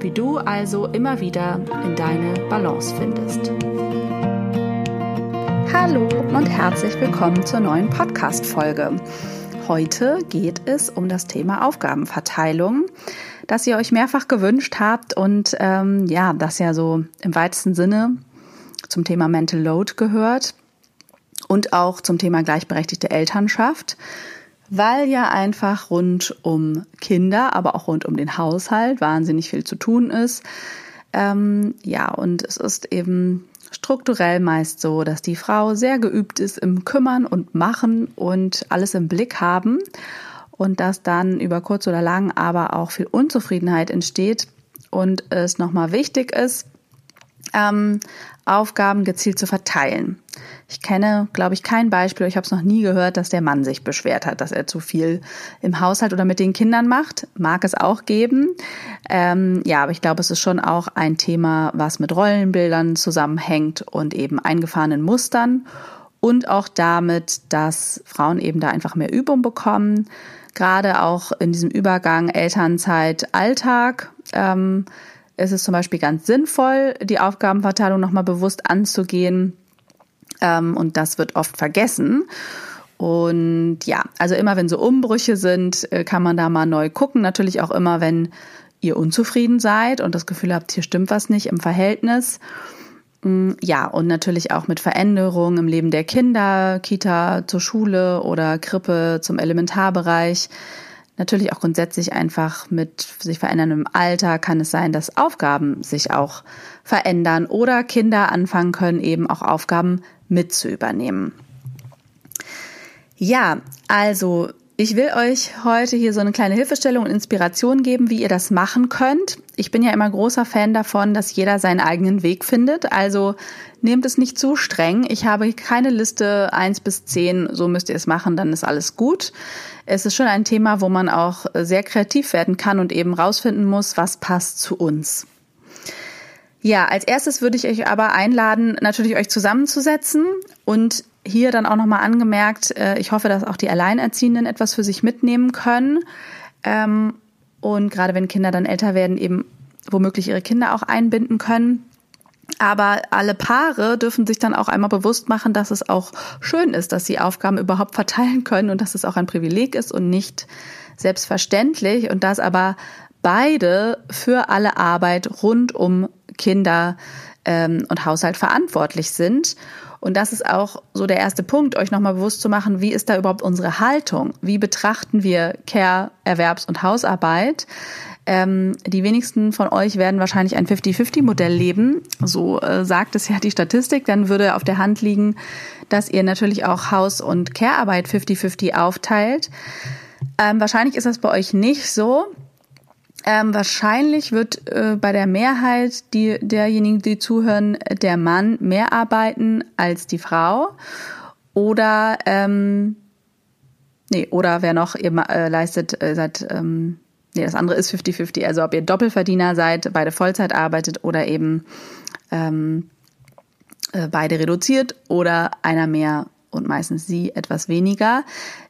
wie du also immer wieder in deine Balance findest. Hallo und herzlich willkommen zur neuen Podcast-Folge. Heute geht es um das Thema Aufgabenverteilung, das ihr euch mehrfach gewünscht habt und ähm, ja, das ja so im weitesten Sinne zum Thema Mental Load gehört und auch zum Thema gleichberechtigte Elternschaft weil ja einfach rund um Kinder, aber auch rund um den Haushalt wahnsinnig viel zu tun ist. Ähm, ja, und es ist eben strukturell meist so, dass die Frau sehr geübt ist im Kümmern und Machen und alles im Blick haben und dass dann über kurz oder lang aber auch viel Unzufriedenheit entsteht und es nochmal wichtig ist, ähm, Aufgaben gezielt zu verteilen. Ich kenne, glaube ich, kein Beispiel, ich habe es noch nie gehört, dass der Mann sich beschwert hat, dass er zu viel im Haushalt oder mit den Kindern macht. Mag es auch geben. Ähm, ja, aber ich glaube, es ist schon auch ein Thema, was mit Rollenbildern zusammenhängt und eben eingefahrenen Mustern und auch damit, dass Frauen eben da einfach mehr Übung bekommen. Gerade auch in diesem Übergang Elternzeit, Alltag. Ähm, ist es zum Beispiel ganz sinnvoll, die Aufgabenverteilung nochmal bewusst anzugehen ähm, und das wird oft vergessen. Und ja, also immer wenn so Umbrüche sind, äh, kann man da mal neu gucken. Natürlich auch immer, wenn ihr unzufrieden seid und das Gefühl habt, hier stimmt was nicht im Verhältnis. Mm, ja, und natürlich auch mit Veränderungen im Leben der Kinder, Kita zur Schule oder Krippe zum Elementarbereich. Natürlich auch grundsätzlich einfach mit sich veränderndem Alter kann es sein, dass Aufgaben sich auch verändern oder Kinder anfangen können, eben auch Aufgaben mit zu übernehmen. Ja, also ich will euch heute hier so eine kleine Hilfestellung und Inspiration geben, wie ihr das machen könnt. Ich bin ja immer großer Fan davon, dass jeder seinen eigenen Weg findet. Also nehmt es nicht zu streng. Ich habe keine Liste eins bis zehn. so müsst ihr es machen, dann ist alles gut. Es ist schon ein Thema, wo man auch sehr kreativ werden kann und eben rausfinden muss, was passt zu uns. Ja, als erstes würde ich euch aber einladen, natürlich euch zusammenzusetzen und hier dann auch nochmal angemerkt, äh, ich hoffe, dass auch die Alleinerziehenden etwas für sich mitnehmen können. Ähm, und gerade wenn Kinder dann älter werden, eben womöglich ihre Kinder auch einbinden können. Aber alle Paare dürfen sich dann auch einmal bewusst machen, dass es auch schön ist, dass sie Aufgaben überhaupt verteilen können und dass es auch ein Privileg ist und nicht selbstverständlich und dass aber beide für alle Arbeit rund um Kinder ähm, und Haushalt verantwortlich sind. Und das ist auch so der erste Punkt, euch nochmal bewusst zu machen, wie ist da überhaupt unsere Haltung? Wie betrachten wir Care, Erwerbs- und Hausarbeit? Ähm, die wenigsten von euch werden wahrscheinlich ein 50-50-Modell leben. So äh, sagt es ja die Statistik. Dann würde auf der Hand liegen, dass ihr natürlich auch Haus- und Care-Arbeit 50-50 aufteilt. Ähm, wahrscheinlich ist das bei euch nicht so. Ähm, wahrscheinlich wird äh, bei der Mehrheit die, derjenigen, die zuhören, der Mann mehr arbeiten als die Frau. Oder, ähm, nee, oder wer noch, ihr äh, leistet, äh, seid, ähm, nee, das andere ist 50-50. Also ob ihr Doppelverdiener seid, beide Vollzeit arbeitet oder eben ähm, äh, beide reduziert oder einer mehr und meistens sie etwas weniger.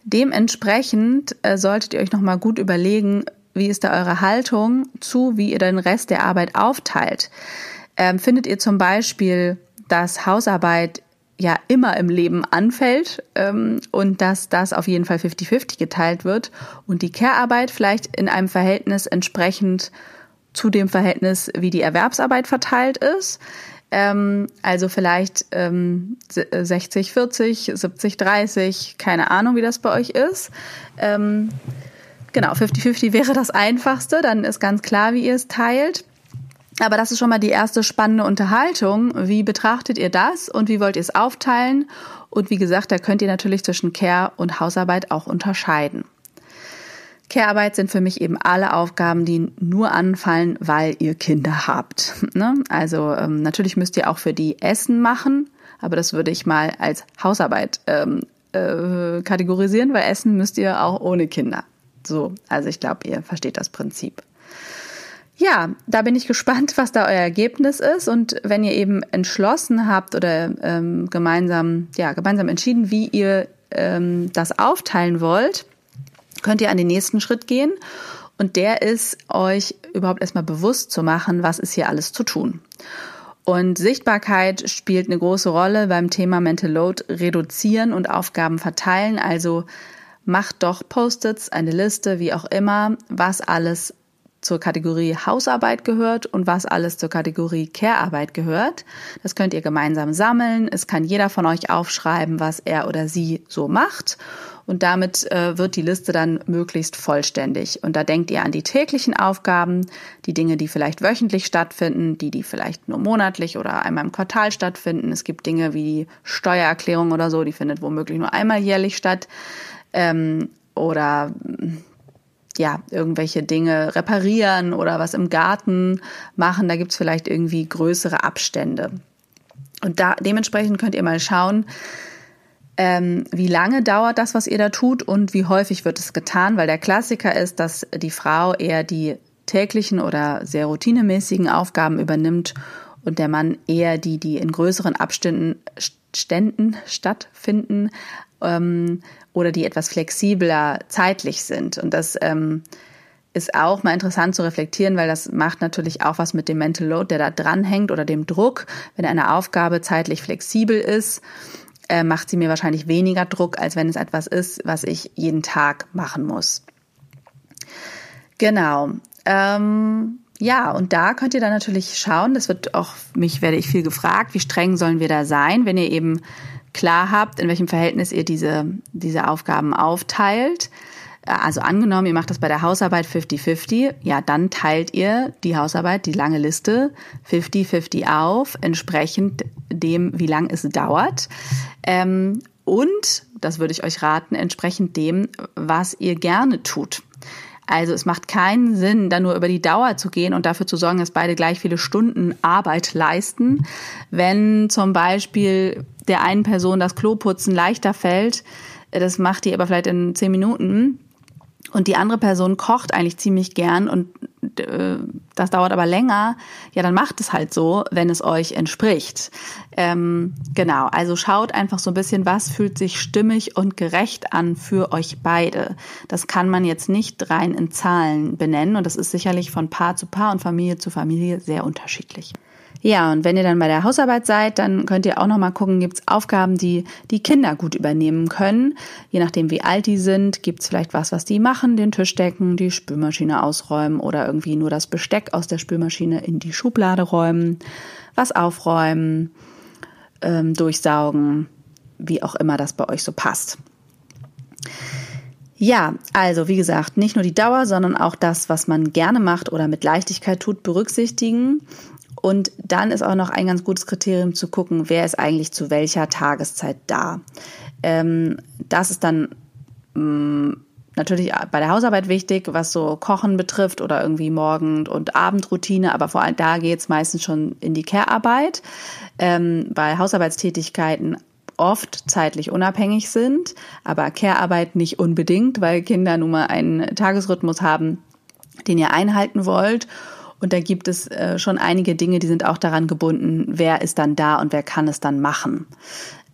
Dementsprechend äh, solltet ihr euch nochmal gut überlegen, wie ist da eure Haltung zu, wie ihr den Rest der Arbeit aufteilt? Ähm, findet ihr zum Beispiel, dass Hausarbeit ja immer im Leben anfällt ähm, und dass das auf jeden Fall 50-50 geteilt wird und die Care-Arbeit vielleicht in einem Verhältnis entsprechend zu dem Verhältnis, wie die Erwerbsarbeit verteilt ist? Ähm, also vielleicht ähm, 60, 40, 70, 30, keine Ahnung, wie das bei euch ist. Ähm, genau, 50-50 wäre das einfachste, dann ist ganz klar, wie ihr es teilt. Aber das ist schon mal die erste spannende Unterhaltung. Wie betrachtet ihr das und wie wollt ihr es aufteilen? Und wie gesagt, da könnt ihr natürlich zwischen Care und Hausarbeit auch unterscheiden. Care-Arbeit sind für mich eben alle Aufgaben, die nur anfallen, weil ihr Kinder habt. Ne? Also ähm, natürlich müsst ihr auch für die Essen machen, aber das würde ich mal als Hausarbeit ähm, äh, kategorisieren, weil Essen müsst ihr auch ohne Kinder. So, also ich glaube, ihr versteht das Prinzip. Ja, da bin ich gespannt, was da euer Ergebnis ist. Und wenn ihr eben entschlossen habt oder ähm, gemeinsam, ja, gemeinsam entschieden, wie ihr ähm, das aufteilen wollt, könnt ihr an den nächsten Schritt gehen. Und der ist, euch überhaupt erstmal bewusst zu machen, was ist hier alles zu tun. Und Sichtbarkeit spielt eine große Rolle beim Thema Mental Load reduzieren und Aufgaben verteilen. Also macht doch Post-its, eine Liste, wie auch immer, was alles zur Kategorie Hausarbeit gehört und was alles zur Kategorie Care-Arbeit gehört. Das könnt ihr gemeinsam sammeln. Es kann jeder von euch aufschreiben, was er oder sie so macht. Und damit äh, wird die Liste dann möglichst vollständig. Und da denkt ihr an die täglichen Aufgaben, die Dinge, die vielleicht wöchentlich stattfinden, die, die vielleicht nur monatlich oder einmal im Quartal stattfinden. Es gibt Dinge wie Steuererklärung oder so, die findet womöglich nur einmal jährlich statt. Ähm, oder ja, irgendwelche Dinge reparieren oder was im Garten machen. Da gibt's vielleicht irgendwie größere Abstände. Und da dementsprechend könnt ihr mal schauen, ähm, wie lange dauert das, was ihr da tut und wie häufig wird es getan, weil der Klassiker ist, dass die Frau eher die täglichen oder sehr routinemäßigen Aufgaben übernimmt und der Mann eher die, die in größeren Abständen Ständen stattfinden ähm, oder die etwas flexibler zeitlich sind. Und das ähm, ist auch mal interessant zu reflektieren, weil das macht natürlich auch was mit dem Mental Load, der da dranhängt oder dem Druck. Wenn eine Aufgabe zeitlich flexibel ist, äh, macht sie mir wahrscheinlich weniger Druck, als wenn es etwas ist, was ich jeden Tag machen muss. Genau. Ähm, ja, und da könnt ihr dann natürlich schauen, das wird auch, mich werde ich viel gefragt, wie streng sollen wir da sein, wenn ihr eben klar habt, in welchem Verhältnis ihr diese, diese Aufgaben aufteilt. Also angenommen, ihr macht das bei der Hausarbeit 50-50, ja, dann teilt ihr die Hausarbeit, die lange Liste 50-50 auf, entsprechend dem, wie lang es dauert. Ähm, und, das würde ich euch raten, entsprechend dem, was ihr gerne tut. Also es macht keinen Sinn, da nur über die Dauer zu gehen und dafür zu sorgen, dass beide gleich viele Stunden Arbeit leisten. Wenn zum Beispiel der einen Person das Kloputzen leichter fällt, das macht die aber vielleicht in zehn Minuten, und die andere Person kocht eigentlich ziemlich gern und das dauert aber länger, ja, dann macht es halt so, wenn es euch entspricht. Ähm, genau, also schaut einfach so ein bisschen, was fühlt sich stimmig und gerecht an für euch beide. Das kann man jetzt nicht rein in Zahlen benennen und das ist sicherlich von Paar zu Paar und Familie zu Familie sehr unterschiedlich. Ja, und wenn ihr dann bei der Hausarbeit seid, dann könnt ihr auch noch mal gucken, gibt es Aufgaben, die die Kinder gut übernehmen können. Je nachdem, wie alt die sind, gibt es vielleicht was, was die machen, den Tisch decken, die Spülmaschine ausräumen oder irgendwie nur das Besteck aus der Spülmaschine in die Schublade räumen, was aufräumen, ähm, durchsaugen, wie auch immer das bei euch so passt. Ja, also wie gesagt, nicht nur die Dauer, sondern auch das, was man gerne macht oder mit Leichtigkeit tut, berücksichtigen und dann ist auch noch ein ganz gutes Kriterium zu gucken, wer ist eigentlich zu welcher Tageszeit da. Ähm, das ist dann mh, mm, natürlich bei der Hausarbeit wichtig, was so Kochen betrifft oder irgendwie Morgen- und Abendroutine, aber vor allem da geht es meistens schon in die Care-Arbeit, ähm, weil Hausarbeitstätigkeiten oft zeitlich unabhängig sind, aber Care-Arbeit nicht unbedingt, weil Kinder nun mal einen Tagesrhythmus haben, den ihr einhalten wollt und da gibt es äh, schon einige Dinge, die sind auch daran gebunden, wer ist dann da und wer kann es dann machen.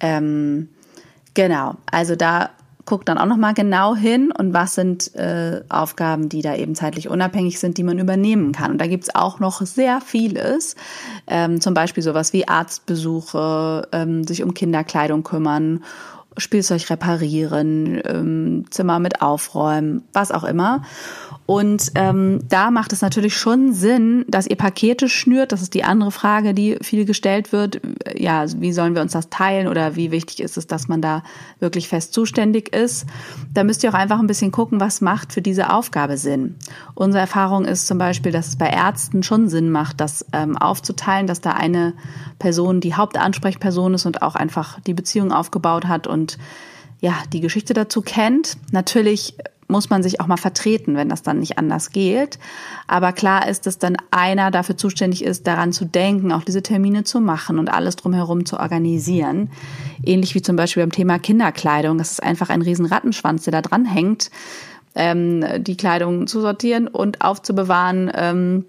Ähm, genau, also da guckt dann auch nochmal genau hin und was sind äh, Aufgaben, die da eben zeitlich unabhängig sind, die man übernehmen kann. Und da gibt's auch noch sehr vieles, ähm, zum Beispiel sowas wie Arztbesuche, ähm, sich um Kinderkleidung kümmern Spielzeug reparieren, ähm, Zimmer mit aufräumen, was auch immer. Und ähm, da macht es natürlich schon Sinn, dass ihr Pakete schnürt. Das ist die andere Frage, die viel gestellt wird. Ja, wie sollen wir uns das teilen oder wie wichtig ist es, dass man da wirklich fest zuständig ist? Da müsst ihr auch einfach ein bisschen gucken, was macht für diese Aufgabe Sinn. Unsere Erfahrung ist zum Beispiel, dass es bei Ärzten schon Sinn macht, das ähm, aufzuteilen, dass da eine Person die Hauptansprechperson ist und auch einfach die Beziehung aufgebaut hat und ja, die Geschichte dazu kennt. Natürlich muss man sich auch mal vertreten, wenn das dann nicht anders geht. Aber klar ist, dass dann einer dafür zuständig ist, daran zu denken, auch diese Termine zu machen und alles drumherum zu organisieren. Ähnlich wie zum Beispiel beim Thema Kinderkleidung. Das ist einfach ein riesen Rattenschwanz, der da dran hängt, ähm, die Kleidung zu sortieren und aufzubewahren. Ähm,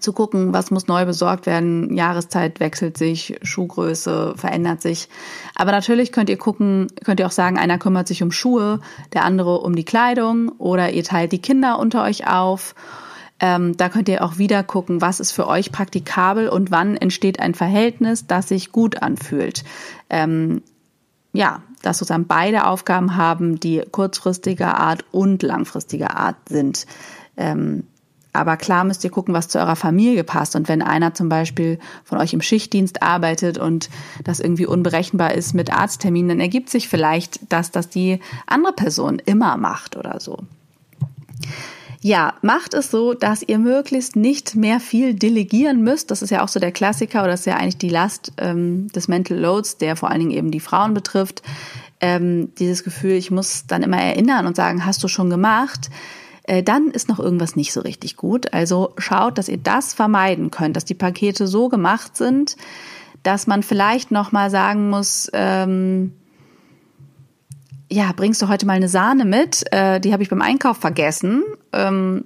zu gucken, was muss neu besorgt werden. Jahreszeit wechselt sich, Schuhgröße verändert sich. Aber natürlich könnt ihr gucken, könnt ihr auch sagen, einer kümmert sich um Schuhe, der andere um die Kleidung oder ihr teilt die Kinder unter euch auf. Ähm, da könnt ihr auch wieder gucken, was ist für euch praktikabel und wann entsteht ein Verhältnis, das sich gut anfühlt. Ähm, ja, dass sozusagen beide Aufgaben haben, die kurzfristiger Art und langfristiger Art sind. Ähm, aber klar müsst ihr gucken, was zu eurer Familie passt. Und wenn einer zum Beispiel von euch im Schichtdienst arbeitet und das irgendwie unberechenbar ist mit Arztterminen, dann ergibt sich vielleicht, dass das die andere Person immer macht oder so. Ja, macht es so, dass ihr möglichst nicht mehr viel delegieren müsst. Das ist ja auch so der Klassiker oder das ist ja eigentlich die Last ähm, des Mental Loads, der vor allen Dingen eben die Frauen betrifft. Ähm, dieses Gefühl, ich muss dann immer erinnern und sagen, hast du schon gemacht? Äh, dann ist noch irgendwas nicht so richtig gut. Also schaut, dass ihr das vermeiden könnt, dass die Pakete so gemacht sind, dass man vielleicht noch mal sagen muss, ähm, ja, bringst du heute mal eine Sahne mit? Äh, die habe ich beim Einkauf vergessen. Ähm,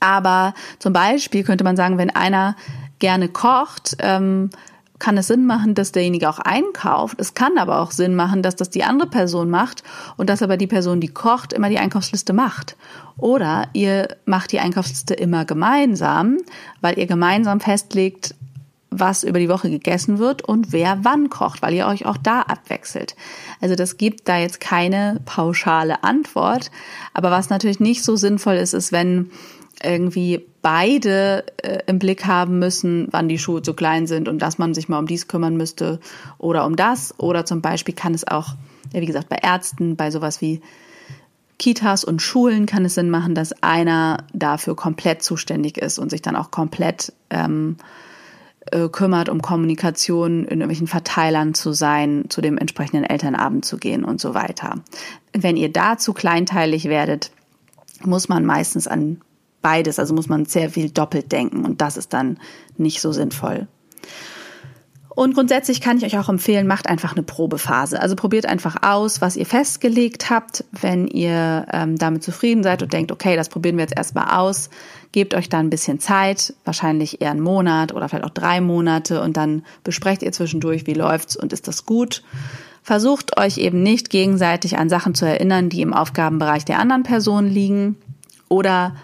aber zum Beispiel könnte man sagen, wenn einer gerne kocht, ähm, kann es Sinn machen, dass derjenige auch einkauft. Es kann aber auch Sinn machen, dass das die andere Person macht und dass aber die Person, die kocht, immer die Einkaufsliste macht. Oder ihr macht die Einkaufsliste immer gemeinsam, weil ihr gemeinsam festlegt, was über die Woche gegessen wird und wer wann kocht, weil ihr euch auch da abwechselt. Also das gibt da jetzt keine pauschale Antwort. Aber was natürlich nicht so sinnvoll ist, ist, wenn irgendwie beide äh, im Blick haben müssen, wann die Schuhe zu klein sind und dass man sich mal um dies kümmern müsste oder um das. Oder zum Beispiel kann es auch, ja, wie gesagt, bei Ärzten, bei sowas wie Kitas und Schulen kann es Sinn machen, dass einer dafür komplett zuständig ist und sich dann auch komplett ähm, äh, kümmert, um Kommunikation in irgendwelchen Verteilern zu sein, zu dem entsprechenden Elternabend zu gehen und so weiter. Wenn ihr da zu kleinteilig werdet, muss man meistens an beides. Also muss man sehr viel doppelt denken und das ist dann nicht so sinnvoll. Und grundsätzlich kann ich euch auch empfehlen, macht einfach eine Probephase. Also probiert einfach aus, was ihr festgelegt habt. Wenn ihr ähm, damit zufrieden seid und denkt, okay, das probieren wir jetzt erstmal aus, gebt euch da ein bisschen Zeit, wahrscheinlich eher einen Monat oder vielleicht auch drei Monate und dann besprecht ihr zwischendurch, wie läuft's und ist das gut. Versucht euch eben nicht gegenseitig an Sachen zu erinnern, die im Aufgabenbereich der anderen Person liegen oder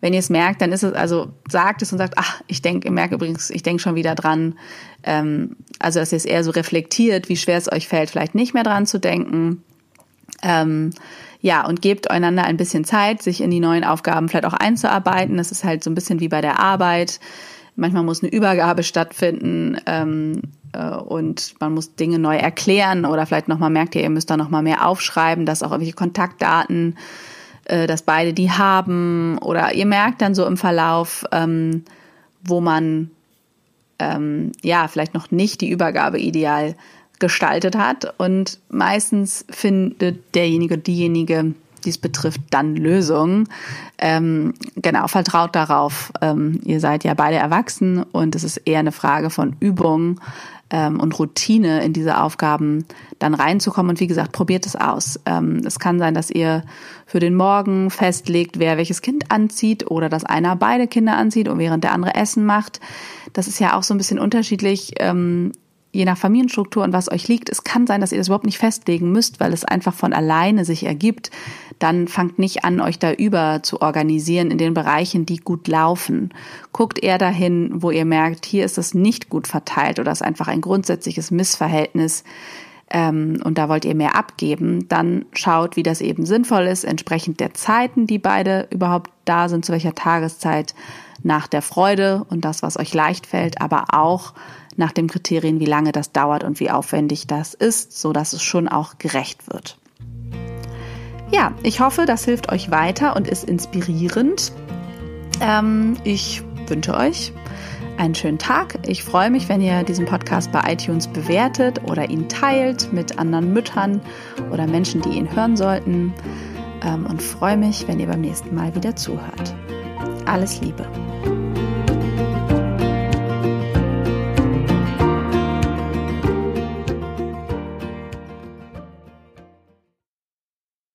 wenn ihr es merkt, dann ist es, also sagt es und sagt, ach, ich denke, merke übrigens, ich denke schon wieder dran. Ähm, also, dass ihr es eher so reflektiert, wie schwer es euch fällt, vielleicht nicht mehr dran zu denken. Ähm, ja, und gebt einander ein bisschen Zeit, sich in die neuen Aufgaben vielleicht auch einzuarbeiten. Das ist halt so ein bisschen wie bei der Arbeit. Manchmal muss eine Übergabe stattfinden ähm, äh, und man muss Dinge neu erklären oder vielleicht nochmal merkt ihr, ihr müsst da nochmal mehr aufschreiben, dass auch irgendwelche Kontaktdaten äh, dass beide die haben oder ihr merkt dann so im Verlauf, ähm, wo man ähm, ja vielleicht noch nicht die Übergabe ideal gestaltet hat und meistens findet derjenige, diejenige, die es betrifft, dann Lösungen. Ähm, genau, vertraut darauf. Ähm, ihr seid ja beide erwachsen und es ist eher eine Frage von Übung ähm, und Routine in diese Aufgaben dann reinzukommen. Und wie gesagt, probiert es aus. Ähm, es kann sein, dass ihr für den Morgen festlegt, wer welches Kind anzieht oder dass einer beide Kinder anzieht und während der andere Essen macht. Das ist ja auch so ein bisschen unterschiedlich. Ähm, je nach Familienstruktur und was euch liegt, es kann sein, dass ihr das überhaupt nicht festlegen müsst, weil es einfach von alleine sich ergibt. Dann fangt nicht an, euch da über zu organisieren in den Bereichen, die gut laufen. Guckt eher dahin, wo ihr merkt, hier ist es nicht gut verteilt oder ist einfach ein grundsätzliches Missverhältnis. ähm, und da wollt ihr mehr abgeben, dann schaut, wie das eben sinnvoll ist, entsprechend der Zeiten, die beide überhaupt da sind, zu welcher Tageszeit, nach der Freude und das, was euch leicht fällt, aber auch nach dem Kriterien, wie lange das dauert und wie aufwendig das ist, so dass es schon auch gerecht wird. Ja, ich hoffe, das hilft euch weiter und ist inspirierend. Ähm, ich wünsche euch einen schönen Tag. Ich freue mich, wenn ihr diesen Podcast bei iTunes bewertet oder ihn teilt mit anderen Müttern oder Menschen, die ihn hören sollten. Ähm, und freue mich, wenn ihr beim nächsten Mal wieder zuhört. Alles Liebe.